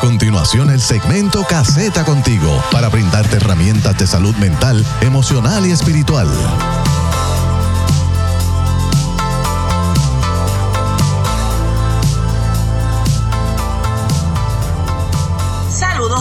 continuación el segmento Caseta Contigo para brindarte herramientas de salud mental, emocional y espiritual.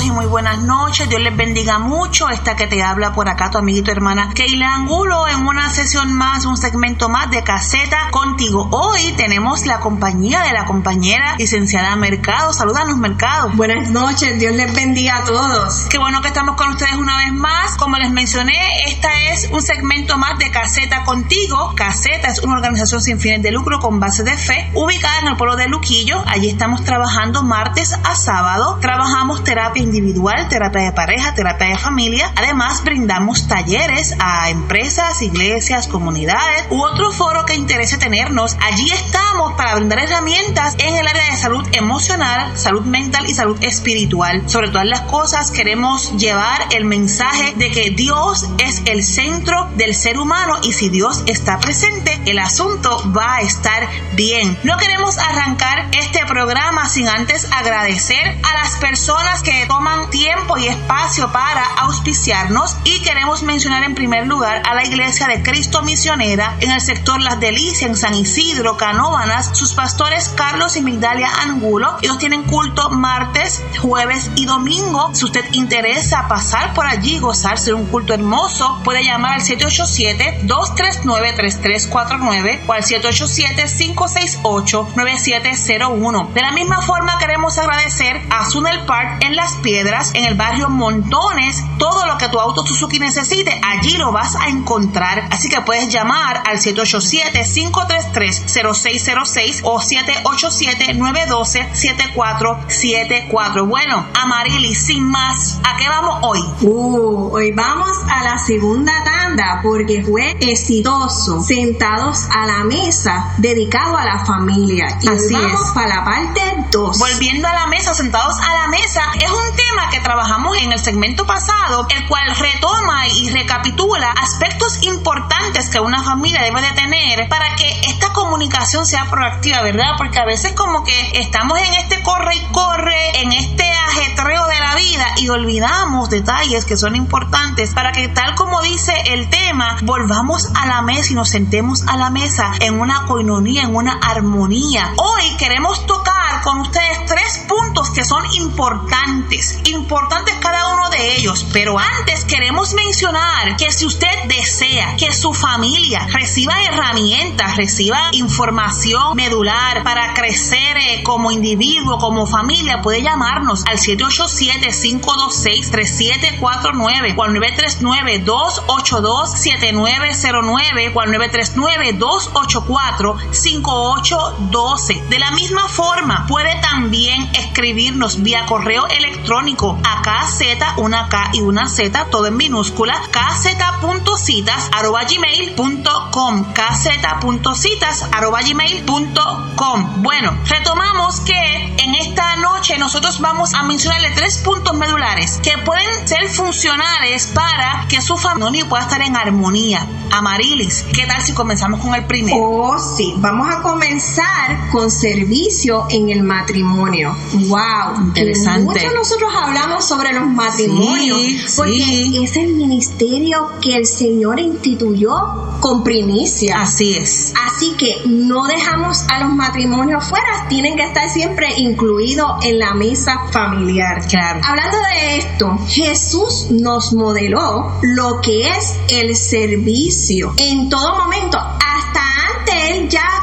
Y muy buenas noches. Dios les bendiga mucho. Esta que te habla por acá tu amiguito hermana Keila Angulo en una sesión más, un segmento más de caseta contigo. Hoy tenemos la compañía de la compañera licenciada Mercado. Salúdanos, Mercado. Buenas noches. Dios les bendiga a todos. Qué bueno que estamos con ustedes una vez más. Como les mencioné, esta es un segmento más de caseta contigo. Caseta es una organización sin fines de lucro con base de fe ubicada en el pueblo de Luquillo. Allí estamos trabajando martes a sábado. Trabajamos terapia individual, terapia de pareja, terapia de familia. Además, brindamos talleres a empresas, iglesias, comunidades u otro foro que interese tenernos. Allí estamos para brindar herramientas en el área de salud emocional, salud mental y salud espiritual. Sobre todas las cosas, queremos llevar el mensaje de que Dios es el centro del ser humano y si Dios está presente, el asunto va a estar bien. No queremos arrancar este programa sin antes agradecer a las personas que toman tiempo y espacio para auspiciarnos y queremos mencionar en primer lugar a la Iglesia de Cristo Misionera en el sector Las Delicias en San Isidro, Canóbanas, sus pastores Carlos y Migdalia Angulo. Ellos tienen culto martes, jueves y domingo. Si usted interesa pasar por allí, gozarse de un culto hermoso, puede llamar al 787-239-3349 o al 787-568-9701. De la misma forma queremos agradecer a Sunel Park en Las Piedras, en el barrio Montones. Todo lo que tu auto Suzuki necesite, allí lo vas a encontrar. Así que puedes llamar al 787-533-0606 o 787-912-7474. Bueno, Amarili, sin más, ¿a qué vamos hoy? Uh, hoy vamos a la segunda tanda porque fue exitoso. Sentados a la mesa, dedicado a la familia. Y Así vamos es. para la parte 2. Volviendo a la mesa, sentados a la mesa, es un tema que trabajamos en el segmento pasado, el cual retoma y recapitula aspectos importantes que una familia debe de tener para que esta comunicación sea proactiva, ¿verdad? Porque a veces como que estamos en este corre y corre, en este ajetreo de la vida y olvidamos detalles que son importantes para que tal como dice el tema, volvamos a la mesa y nos sentemos a la mesa en una coinonía, en una armonía. Hoy queremos tocar con ustedes tres puntos que son importantes, importantes cada uno de ellos, pero antes queremos mencionar que si usted desea que su familia reciba herramientas, reciba información medular para crecer eh, como individuo, como familia, puede llamarnos al 787-526-3749 o al 939-282-7909 o al 939-284-5812. De la misma forma, puede también escribirnos vía correo electrónico a KZ, una K y una Z, todo en minúscula, kz.citas arroba gmail.com kz.citas arroba gmail.com Bueno, retomamos que en esta noche nosotros vamos a mencionarle tres puntos medulares que pueden ser funcionales para que su familia pueda estar en armonía. Amarilis, ¿qué tal si comenzamos con el primero? Oh, sí, vamos a comenzar con servicio en el matrimonio. ¡Wow! Interesante. Muchos nosotros hablamos sobre los matrimonios, Sí, porque sí. es el ministerio que el Señor instituyó con primicia. Así es. Así que no dejamos a los matrimonios fuera, tienen que estar siempre incluidos en la mesa familiar. Claro. Hablando de esto, Jesús nos modeló lo que es el servicio en todo momento,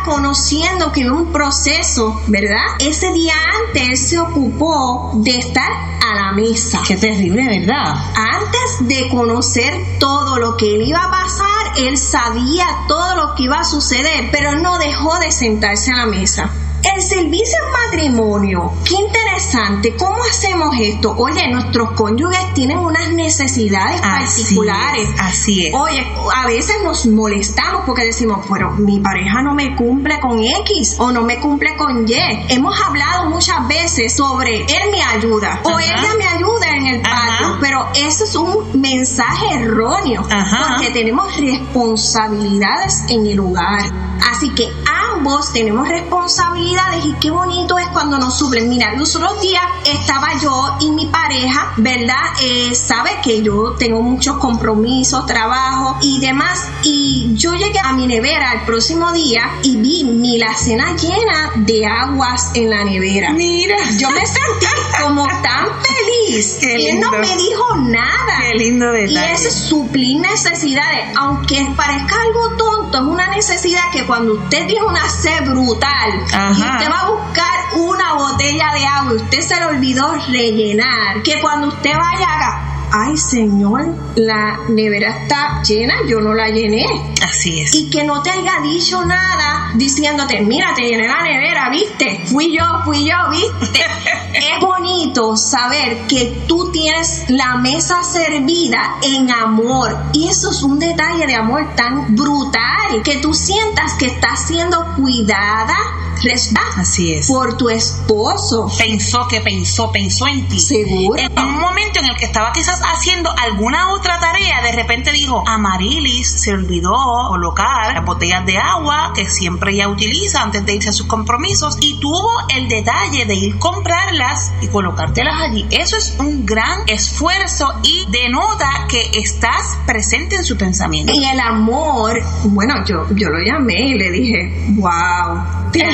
conociendo que un proceso, ¿verdad? Ese día antes él se ocupó de estar a la mesa. Qué terrible, ¿verdad? Antes de conocer todo lo que él iba a pasar, él sabía todo lo que iba a suceder, pero no dejó de sentarse a la mesa. El servicio en matrimonio, qué interesante, ¿cómo hacemos esto? Oye, nuestros cónyuges tienen unas necesidades Así particulares. es, así es. Oye, a veces nos molestamos porque decimos, pero mi pareja no me cumple con X o no me cumple con Y. Hemos hablado muchas veces sobre él me ayuda o ella me ayuda en el Ajá. patio, pero eso es un mensaje erróneo Ajá. porque tenemos responsabilidades en el hogar. Así que ambos tenemos responsabilidades y qué bonito es cuando nos suplen. Mira, los otros días estaba yo y mi pareja, ¿verdad? Eh, sabe que yo tengo muchos compromisos, trabajo y demás. Y yo llegué a mi nevera el próximo día y vi mi la cena llena de aguas en la nevera. Mira, yo me sentí como tan feliz. y él no me dijo nada. Qué lindo detalle. Y es suplir necesidades. Aunque parezca algo tonto, es una necesidad que cuando usted tiene una sed brutal y usted va a buscar una botella de agua y usted se le olvidó rellenar, que cuando usted vaya a ay Señor, la nevera está llena, yo no la llené. Así es. Y que no te haya dicho nada diciéndote, mira, te llené la nevera, viste, fui yo, fui yo, viste. es bonito saber que tú tienes la mesa servida en amor. Y eso es un detalle de amor tan brutal, que tú sientas que estás siendo cuidada Así es. Por tu esposo. Pensó que pensó, pensó en ti. Seguro. En un momento en el que estaba quizás haciendo alguna otra tarea, de repente dijo, Amarilis se olvidó colocar las botellas de agua que siempre ella utiliza antes de irse a sus compromisos y tuvo el detalle de ir y colocártelas allí. Eso es un gran esfuerzo y denota que estás presente en su pensamiento. Y el amor, bueno, yo, yo lo llamé y le dije, wow, te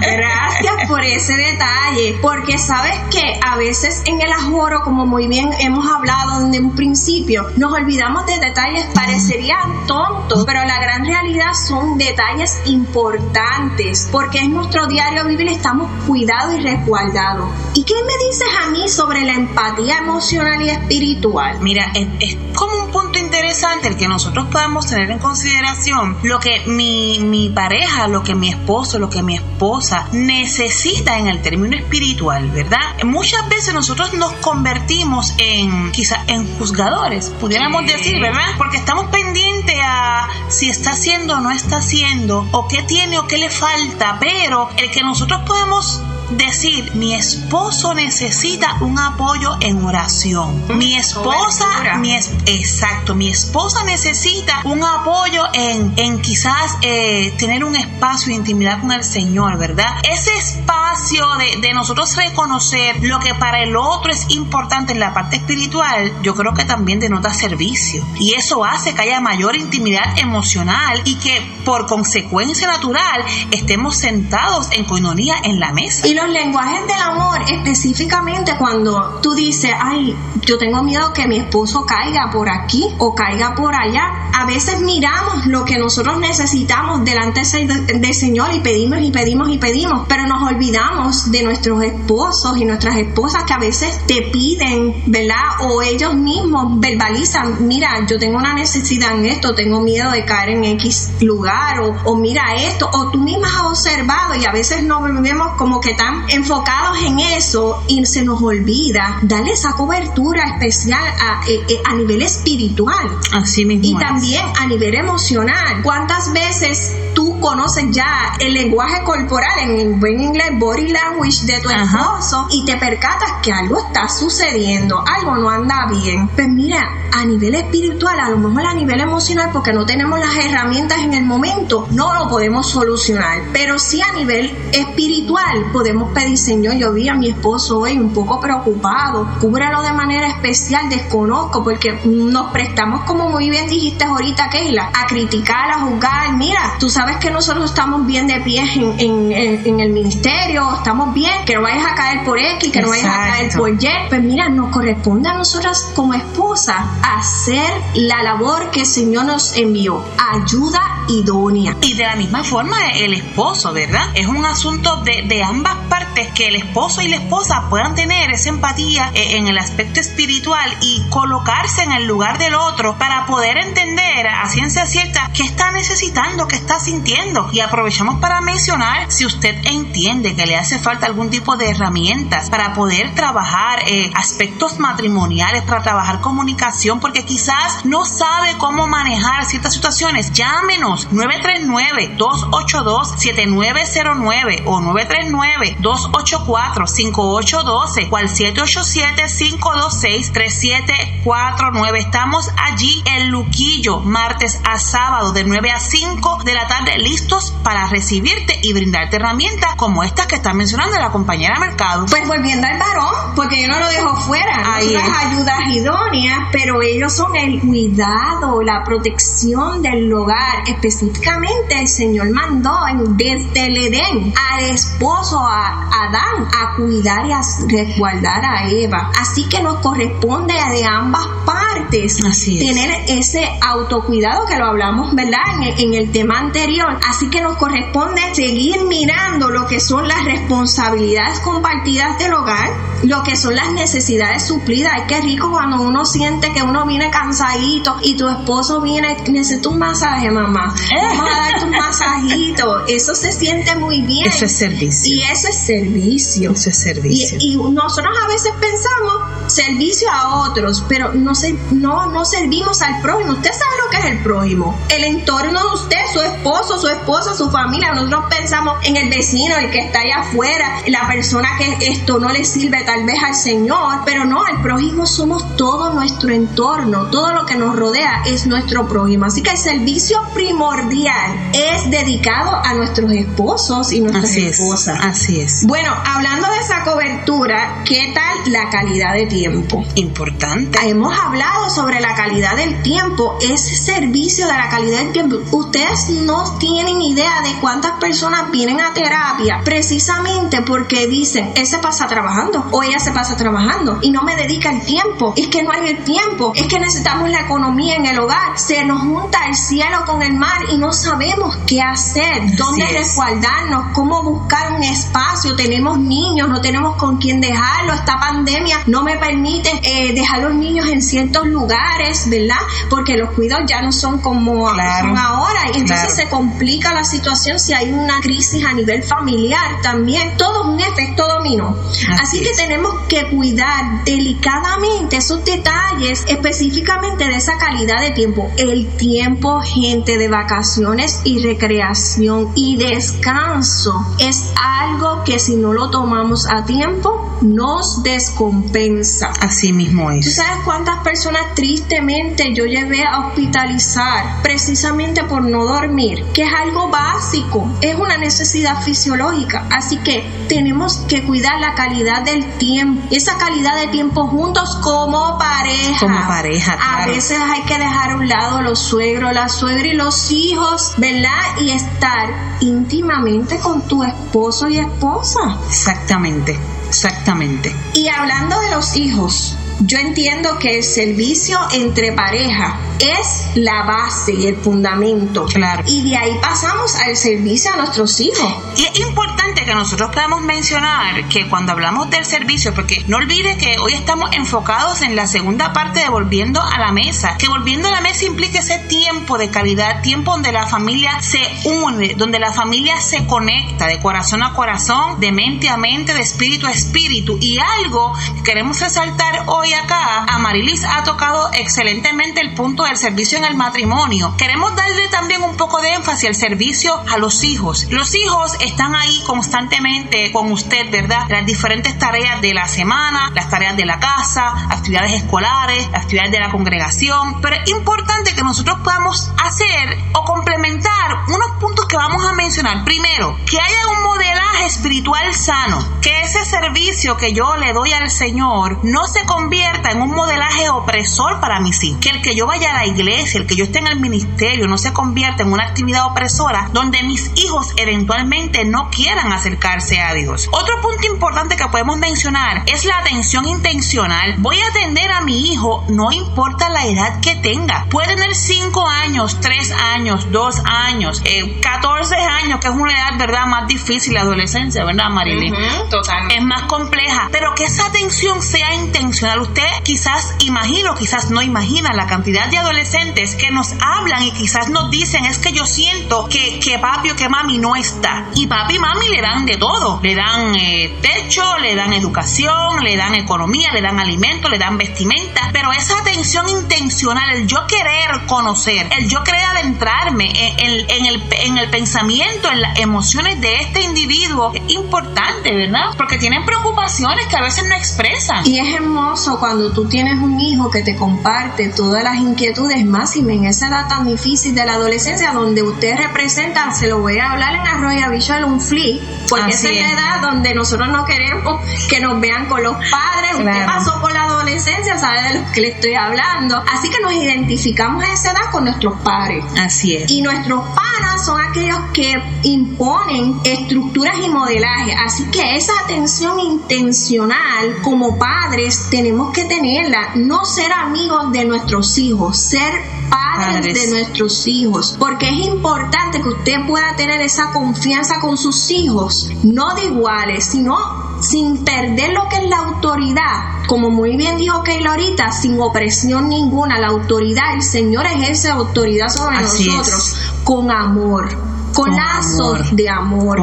Gracias por ese detalle, porque sabes que a veces en el ajoro, como muy bien hemos hablado desde un principio, nos olvidamos de detalles, parecerían tontos, pero la gran realidad son detalles importantes, porque es nuestro diario vivir, estamos cuidados y resguardados. ¿Y qué me dices a mí sobre la empatía emocional y espiritual? Mira, es, es como un punto interesante el que nosotros podemos tener en consideración lo que mi, mi pareja, lo que mi esposo, lo que mi esposa necesita en el término espiritual, ¿verdad? Muchas veces nosotros nos convertimos en quizá en juzgadores, pudiéramos decir, ¿verdad? Porque estamos pendientes a si está haciendo o no está haciendo, o qué tiene o qué le falta, pero el que nosotros podemos decir, mi esposo necesita un apoyo en oración. Mi esposa, mi exacto, mi esposa necesita un apoyo en, en quizás eh, tener un espacio de intimidad con el Señor, ¿verdad? Ese espacio de, de nosotros reconocer lo que para el otro es importante en la parte espiritual, yo creo que también denota servicio. Y eso hace que haya mayor intimidad emocional y que por consecuencia natural estemos sentados en coinonía en la mesa los lenguajes del amor, específicamente cuando tú dices, ay, yo tengo miedo que mi esposo caiga por aquí o caiga por allá, a veces miramos lo que nosotros necesitamos delante del Señor y pedimos y pedimos y pedimos, pero nos olvidamos de nuestros esposos y nuestras esposas que a veces te piden, ¿verdad? O ellos mismos verbalizan, mira, yo tengo una necesidad en esto, tengo miedo de caer en X lugar o, o mira esto, o tú misma has observado y a veces no vemos como que tan enfocados en eso y se nos olvida darle esa cobertura especial a, eh, eh, a nivel espiritual. Así mismo. Y también a nivel emocional. ¿Cuántas veces tú conoces ya el lenguaje corporal en buen inglés, body language de tu esposo y te percatas que algo está sucediendo, algo no anda bien? Pues mira, a nivel espiritual, a lo mejor a nivel emocional, porque no tenemos las herramientas en el momento, no lo podemos solucionar. Pero sí a nivel espiritual podemos pedir, Señor, yo vi a mi esposo hoy un poco preocupado, cúbralo de manera especial, desconozco, porque nos prestamos, como muy bien dijiste ahorita, Keila, a criticar, a juzgar. Mira, tú sabes que nosotros estamos bien de pie en, en, el ministerio, estamos bien, que no vayas a caer por X, que no vayas a caer por Y. Pues mira, nos corresponde a nosotras como esposas hacer la labor que el Señor nos envió, ayuda idónea. Y de la misma forma el esposo, ¿verdad? Es un asunto de, de ambas partes que el esposo y la esposa puedan tener esa empatía eh, en el aspecto espiritual y colocarse en el lugar del otro para poder entender a ciencia cierta qué está necesitando, qué está sintiendo. Y aprovechamos para mencionar si usted entiende que le hace falta algún tipo de herramientas para poder trabajar eh, aspectos matrimoniales, para trabajar comunicación, porque quizás no sabe cómo manejar ciertas situaciones, llámenos 939-282-7909 o 939-284-5812 o al 787-526-3749. Estamos allí en Luquillo, martes a sábado de 9 a 5 de la tarde listos para recibirte y brindarte herramientas como estas que está mencionando la compañera Mercado. Pues volviendo al varón, porque yo no lo dejo fuera, hay ayudas idóneas, pero ellos son el cuidado, la protección del hogar. Específicamente el Señor mandó desde el Edén al esposo, a Adán, a cuidar y a resguardar a Eva. Así que nos corresponde de ambas partes tener ese autocuidado que lo hablamos, ¿verdad? En el, tema anterior. Así que nos corresponde seguir mirando lo que son las responsabilidades compartidas del hogar, lo que son las necesidades suplidas. Ay, qué rico cuando uno siente que uno viene cansadito y tu esposo viene, necesito un masaje, mamá. Vamos a darte un masajito. Eso se siente muy bien. Eso es servicio. Y eso es servicio. Eso es servicio. Y, y nosotros a veces pensamos servicio a otros, pero no, se, no, no servimos al prójimo. Usted sabe lo que es el prójimo. El entorno de usted, su esposo, su esposa, su familia. Nosotros pensamos en el vecino, el que está allá afuera, la persona que esto no le sirve tal vez al Señor, pero no, el prójimo somos todo nuestro entorno. Todo lo que nos rodea es nuestro prójimo. Así que el servicio primordial es dedicado a nuestros esposos y nuestras esposas. así es. Bueno, hablando de esa cobertura, ¿qué tal la calidad de tiempo? Importante. Hemos hablado sobre la calidad del tiempo, ese servicio de la calidad del tiempo. Ustedes no tienen idea de cuántas personas vienen a terapia precisamente porque dicen, él se pasa trabajando o ella se pasa trabajando y no me dedica el tiempo. Es que no hay el tiempo, es que necesitamos la economía en el hogar. Se nos junta el cielo con el mar y no sabemos qué hacer, dónde resguardarnos, cómo buscar un espacio. Tenemos niños, no tenemos con quién dejarlo. Esta pandemia no me permite eh, dejar los niños en ciertos lugares, ¿verdad? Porque los cuidados ya no son como son ahora. Y entonces se complica la situación si hay una crisis a nivel familiar también. Todo es un efecto dominó. Así, que tenemos que cuidar delicadamente esos detalles, específicamente de esa calidad de tiempo. El tiempo, gente, de vacaciones y recreación y descanso es algo que si no lo tomamos a tiempo, nos descompensa. Así mismo es. ¿Tú sabes cuántas personas tristemente yo llevé a hospitalizar precisamente por no dormir? Que es algo básico, es una necesidad fisiológica. Así que tenemos que cuidar la calidad del tiempo, esa calidad de tiempo juntos como pareja. Como pareja. A veces hay que dejar a un lado los suegros, la suegra y los hijos, ¿verdad? Y estar íntimamente con tu esposo y esposa. Exactamente. Exactamente. Y hablando de los hijos, yo entiendo que el servicio entre pareja es la base y el fundamento. Claro. Y de ahí pasamos al servicio a nuestros hijos. Y es importante que nosotros podamos mencionar que cuando hablamos del servicio, porque no olvide que hoy estamos enfocados en la segunda parte de volviendo a la mesa, que volviendo a la mesa implica ese tiempo de calidad, tiempo donde la familia se une, donde la familia se conecta de corazón a corazón, de mente a mente, de espíritu a espíritu. Y algo que queremos resaltar hoy acá, Amarilis ha tocado excelentemente el punto del servicio en el matrimonio. Queremos darle también un poco de énfasis al servicio a los hijos. Los hijos están ahí constantemente con usted, ¿verdad? Las diferentes tareas de la semana, las tareas de la casa, actividades escolares, actividades de la congregación. Pero es importante que nosotros podamos hacer o complementar unos puntos que vamos a mencionar. Primero, que haya un espiritual sano, que ese servicio que yo le doy al Señor no se convierta en un modelaje opresor para mis hijos. Que el que yo vaya a la iglesia, el que yo esté en el ministerio, no se convierta en una actividad opresora donde mis hijos eventualmente no quieran acercarse a Dios. Otro punto importante que podemos mencionar es la atención intencional. Voy a atender a mi hijo, no importa la edad que tenga. Puede tener 5 años, 3 años, 2 años, 14 eh, años, que es una edad, ¿verdad?, más difícil, la adolescencia, ¿verdad, Marilyn? totalmente. Es más compleja, pero que esa atención sea intencional usted quizás imagino, quizás no imagina la cantidad de adolescentes que nos hablan y quizás nos dicen es que yo siento que, que papi o que mami no está. Y papi y mami le dan de todo. Le dan eh, techo, le dan educación, le dan economía, le dan alimento, le dan vestimenta. Pero esa atención intencional, el yo querer conocer, el yo querer adentrarme en, el, en el pensamiento, en las emociones de este individuo es importante, ¿verdad? Porque tienen preocupaciones que a veces no expresan. Y es hermoso cuando tú tienes un hijo que te comparte todas las inquietudes, más y en esa edad tan difícil de la adolescencia, donde usted representa, se lo voy a hablar en Arroyo Visual, un flip, porque esa es la edad donde nosotros no queremos que nos vean con los padres. Usted pasó por la adolescencia, sabe de lo que le estoy hablando. Así que nos identificamos a esa edad con nuestros padres. Así es. Y nuestros panas son aquellos que imponen estructuras y modelaje. Así que esa atención intencional como padres tenemos que tenerla. No ser amigos de nuestros hijos, ser padres, de nuestros hijos. Porque es importante que usted pueda tener esa confianza con sus hijos, no de iguales, sino sin perder lo que es la autoridad. Como muy bien dijo Keila ahorita, sin opresión ninguna, la autoridad, el Señor ejerce autoridad sobre nosotros con amor con, lazos de amor.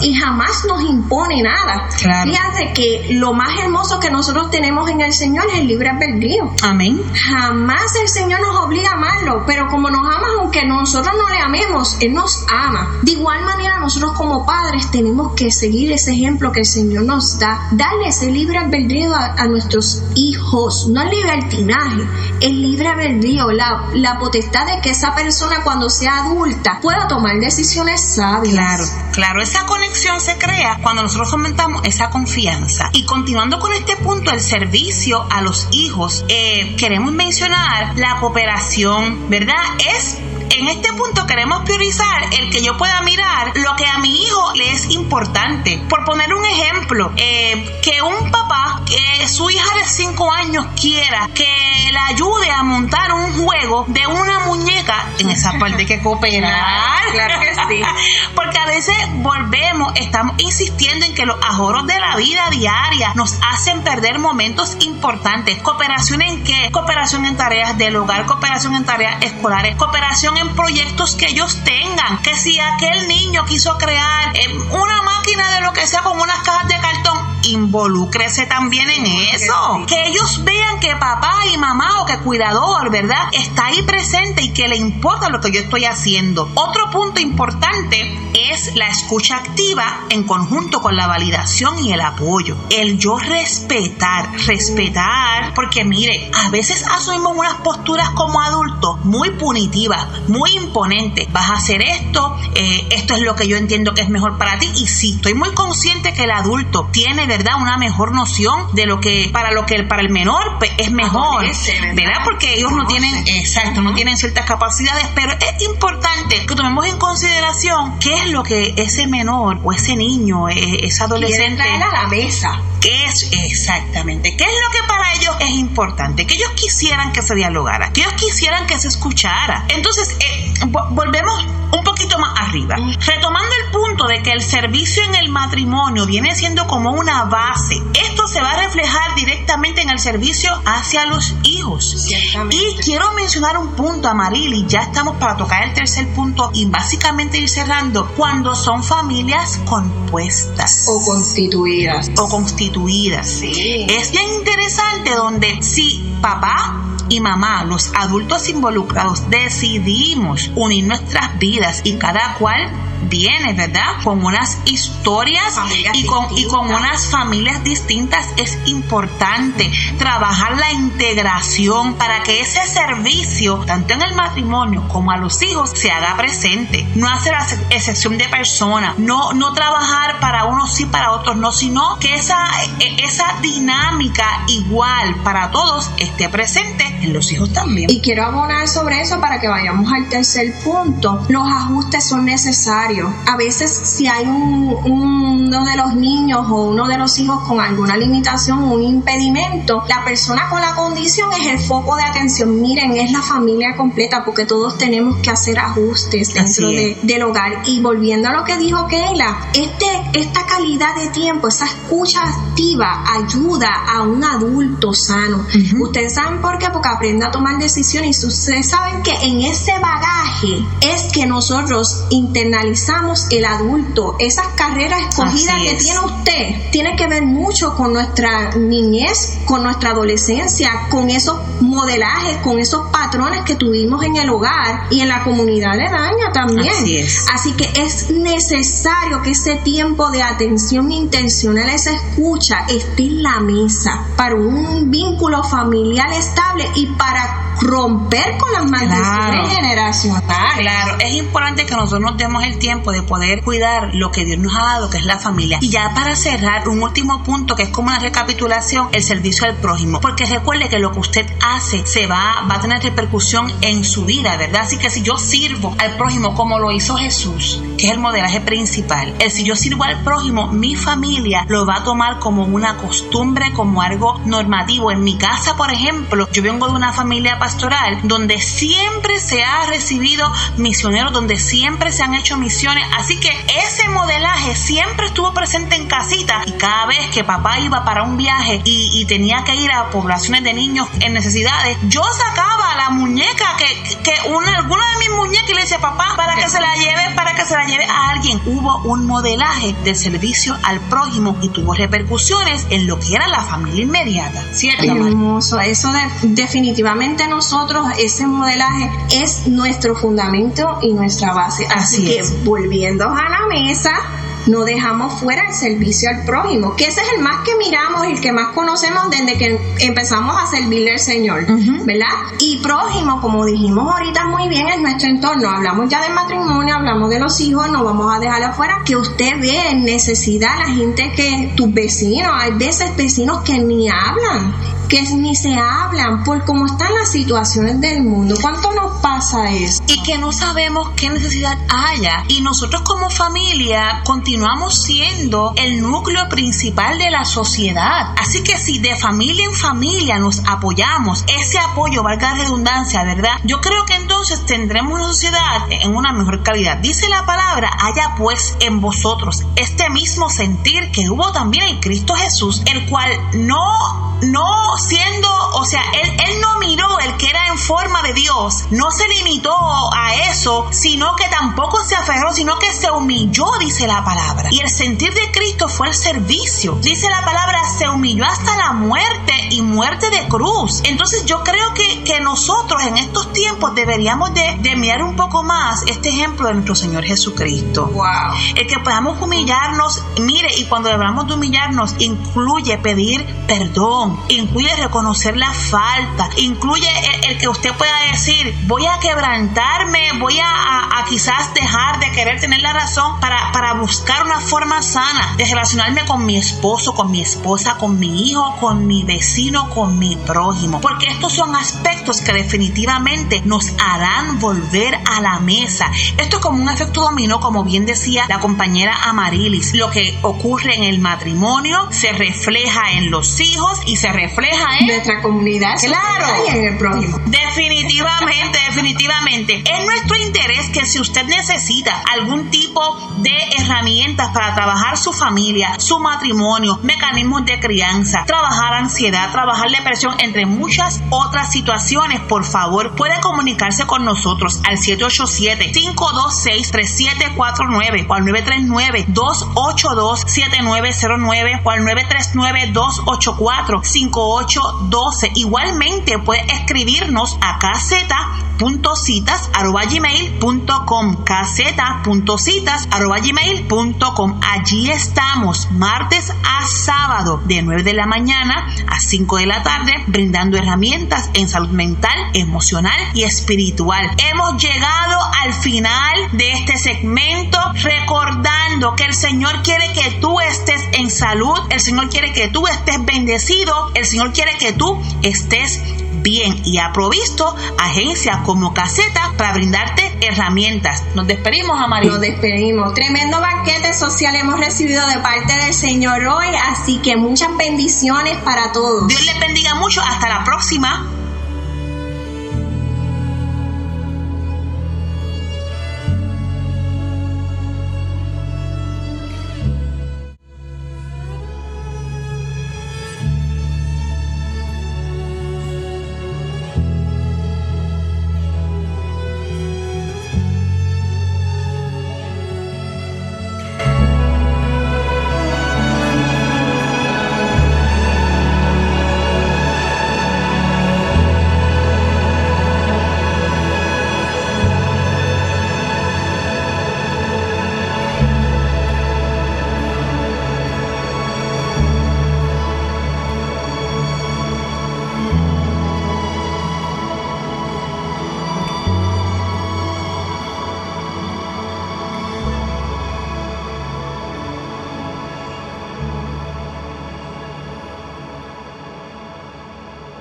Y jamás nos impone nada. Fíjate que lo más hermoso que nosotros tenemos en el Señor es el libre albedrío. Amén. Jamás el Señor nos obliga a amarlo, pero como nos ama, aunque nosotros no le amemos, Él nos ama. De igual manera, nosotros como padres tenemos que seguir ese ejemplo que el Señor nos da, darle ese libre albedrío a, nuestros hijos, no el libertinaje, el libre albedrío, la, la potestad de que esa persona cuando sea adulta pueda tomar decisiones Claro, claro, esa conexión se crea cuando nosotros fomentamos esa confianza. Y continuando con este punto, el servicio a los hijos, eh, queremos mencionar la cooperación, ¿verdad? Es en este punto queremos priorizar el que yo pueda mirar lo que a mi hijo importante. Por poner un ejemplo, eh, que un papá, que su hija de 5 años quiera que la ayude a montar un juego de una muñeca, en esa parte hay que cooperar. Claro que sí. Porque a veces volvemos, estamos insistiendo en que los ahorros de la vida diaria nos hacen perder momentos importantes. ¿Cooperación en qué? Cooperación en tareas del hogar, cooperación en tareas escolares, cooperación en proyectos que ellos tengan. Que si aquel niño quiso crear eh, una máquina de lo que sea con unas cajas de cartón, involúcrese también en eso. Que ellos vean que papá y mamá o que cuidador, ¿verdad? Está ahí presente y que le importa lo que yo estoy haciendo. Otro punto importante es la escucha activa en conjunto con la validación y el apoyo. El yo respetar, respetar, porque mire, a veces asumimos unas posturas como adultos muy punitivas, muy imponentes. Vas a hacer esto, eh, esto es lo que yo entiendo que es mejor para ti y sí, estoy muy consciente que el adulto tiene ¿verdad? Una mejor noción de lo que para lo que para el menor pues, es mejor, ¿verdad? Porque ellos no tienen, exacto, no tienen ciertas capacidades, pero es importante que tomemos en consideración qué es lo que ese menor o ese niño, e, ese adolescente a la mesa. ¿Qué es exactamente? ¿Qué es lo que para ellos es importante? Que ellos quisieran que se dialogara, que ellos quisieran que se escuchara. Entonces, eh, volvemos un poquito más arriba. Retomando el punto de que el servicio en el matrimonio viene siendo como una base, esto se va a reflejar directamente en el servicio hacia los hijos. Y quiero mencionar un punto, Amarili, ya estamos para tocar el tercer punto y básicamente ir cerrando, cuando son familias compuestas. O constituidas. O constituidas. Sí. Es bien interesante donde si papá y mamá, los adultos involucrados, decidimos unir nuestras vidas y cada cual viene, ¿verdad? Con unas historias y con, y con unas familias distintas es importante trabajar la integración para que ese servicio, tanto en el matrimonio como a los hijos, se haga presente. No hacer excepción de personas, no, no trabajar para unos sí, para otros no, sino que esa, e, esa dinámica igual para todos esté presente en los hijos también. Y quiero abonar sobre eso para que vayamos al tercer punto. Los ajustes son necesarios a veces si hay uno de los niños o uno de los hijos con alguna limitación, un impedimento, la persona con la condición es el foco de atención. Miren, es la familia completa porque todos tenemos que hacer ajustes dentro del hogar. Y volviendo a lo que dijo Keila, este, esta calidad de tiempo, esa escucha activa ayuda a un adulto sano. Ustedes saben por qué, porque aprenda a tomar decisiones. Y ustedes saben que en ese bagaje es que nosotros internalizamos el adulto. Esas carreras escogidas que tiene usted tiene que ver mucho con nuestra niñez, con nuestra adolescencia, con esos modelajes, con esos patrones que tuvimos en el hogar y en la comunidad de daña también. Así, que es necesario que ese tiempo de atención intencional, esa escucha, esté en la mesa para un vínculo familiar estable y para romper con las maldiciones generacionales. Claro, es importante que nosotros nos demos el tiempo de poder cuidar lo que Dios nos ha dado, que es la familia. Y ya para cerrar, un último punto que es como una recapitulación, el servicio al prójimo. Porque recuerde que lo que usted hace se va, va a tener repercusión en su vida, ¿verdad? Así que si yo sirvo al prójimo como lo hizo Jesús, que es el modelaje principal, el si yo sirvo al prójimo, mi familia lo va a tomar como una costumbre, como algo normativo. En mi casa, por ejemplo, yo vengo de una familia pastoral donde siempre se ha recibido misioneros, donde siempre se han hecho misiones. Así que ese modelaje siempre estuvo presente en casita y cada vez que papá iba para un viaje y, tenía que ir a poblaciones de niños en necesidades, yo sacaba la muñeca que, que una, alguna de mis muñecas y le decía papá para que se la lleve, para que se la lleve a alguien. Hubo un modelaje de servicio al prójimo y tuvo repercusiones en lo que era la familia inmediata. ¿Cierto? Hermoso. Eso definitivamente nosotros, ese modelaje es nuestro fundamento y nuestra base. Así, que volviendo a la mesa, no dejamos fuera el servicio al prójimo, que ese es el más que miramos y el que más conocemos desde que empezamos a servirle al Señor, ¿verdad? Y prójimo, como dijimos ahorita muy bien, es nuestro entorno. Hablamos ya de matrimonio, hablamos de los hijos, no vamos a dejar afuera que usted ve en necesidad la gente que tus vecinos, hay veces vecinos que ni hablan que ni se hablan por cómo están las situaciones del mundo. ¿Cuánto nos pasa eso? Y que no sabemos qué necesidad haya. Y nosotros como familia continuamos siendo el núcleo principal de la sociedad. Así que si de familia en familia nos apoyamos, ese apoyo, valga la redundancia, ¿verdad? Yo creo que entonces tendremos una sociedad en una mejor calidad. Dice la palabra, haya pues en vosotros este mismo sentir que hubo también en Cristo Jesús, el cual no no siendo, o sea, él, él no miró el que era en forma de Dios, no se limitó a eso, sino que tampoco se aferró, sino que se humilló, dice la palabra. Y el sentir de Cristo fue el servicio. Dice la palabra, se humilló hasta la muerte y muerte de cruz. Entonces yo creo que, que nosotros en estos tiempos deberíamos de, de, mirar un poco más este ejemplo de nuestro Señor Jesucristo. Wow. El que podamos humillarnos, mire, y cuando hablamos de humillarnos, incluye pedir perdón incluye reconocer la falta, incluye el, que usted pueda decir, voy a quebrantarme, voy a, quizás dejar de querer tener la razón para, para buscar una forma sana de relacionarme con mi esposo, con mi esposa, con mi hijo, con mi vecino, con mi prójimo. Porque estos son aspectos que definitivamente nos harán volver a la mesa. Esto es como un efecto dominó, como bien decía la compañera Amarilis. Lo que ocurre en el matrimonio se refleja en los hijos y se refleja en nuestra comunidad claro y en el prójimo. Definitivamente, definitivamente. Es nuestro interés que si usted necesita algún tipo de para trabajar su familia, su matrimonio, mecanismos de crianza, trabajar ansiedad, trabajar depresión, entre muchas otras situaciones, por favor, puede comunicarse con nosotros al 787-526-3749 o al 939-282-7909 o al 939-284 5812. Igualmente puede escribirnos a caseta.citas.gmail.com caseta.citas.gmail.com Allí estamos martes a sábado de 9 de la mañana a 5 de la tarde brindando herramientas en salud mental, emocional y espiritual. Hemos llegado al final de este segmento recordando que el Señor quiere que tú estés en salud, el Señor quiere que tú estés bendecido, el Señor quiere que tú estés bien y ha provisto agencias como Caseta para brindarte herramientas. Nos despedimos, Amarillo. Nos despedimos. Tremendo banquete social hemos recibido de parte del Señor hoy, así que muchas bendiciones para todos. Dios les bendiga mucho. Hasta la próxima.